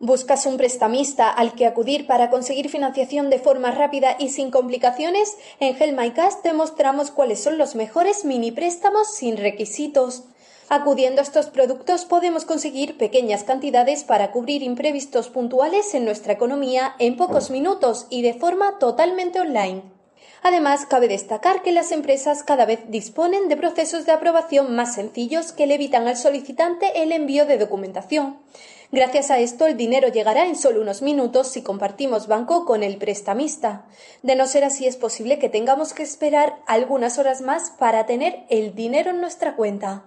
¿Buscas un prestamista al que acudir para conseguir financiación de forma rápida y sin complicaciones? En Helmaicast te mostramos cuáles son los mejores mini préstamos sin requisitos. Acudiendo a estos productos podemos conseguir pequeñas cantidades para cubrir imprevistos puntuales en nuestra economía en pocos minutos y de forma totalmente online. Además, cabe destacar que las empresas cada vez disponen de procesos de aprobación más sencillos que le evitan al solicitante el envío de documentación. Gracias a esto, el dinero llegará en solo unos minutos si compartimos banco con el prestamista. De no ser así, es posible que tengamos que esperar algunas horas más para tener el dinero en nuestra cuenta.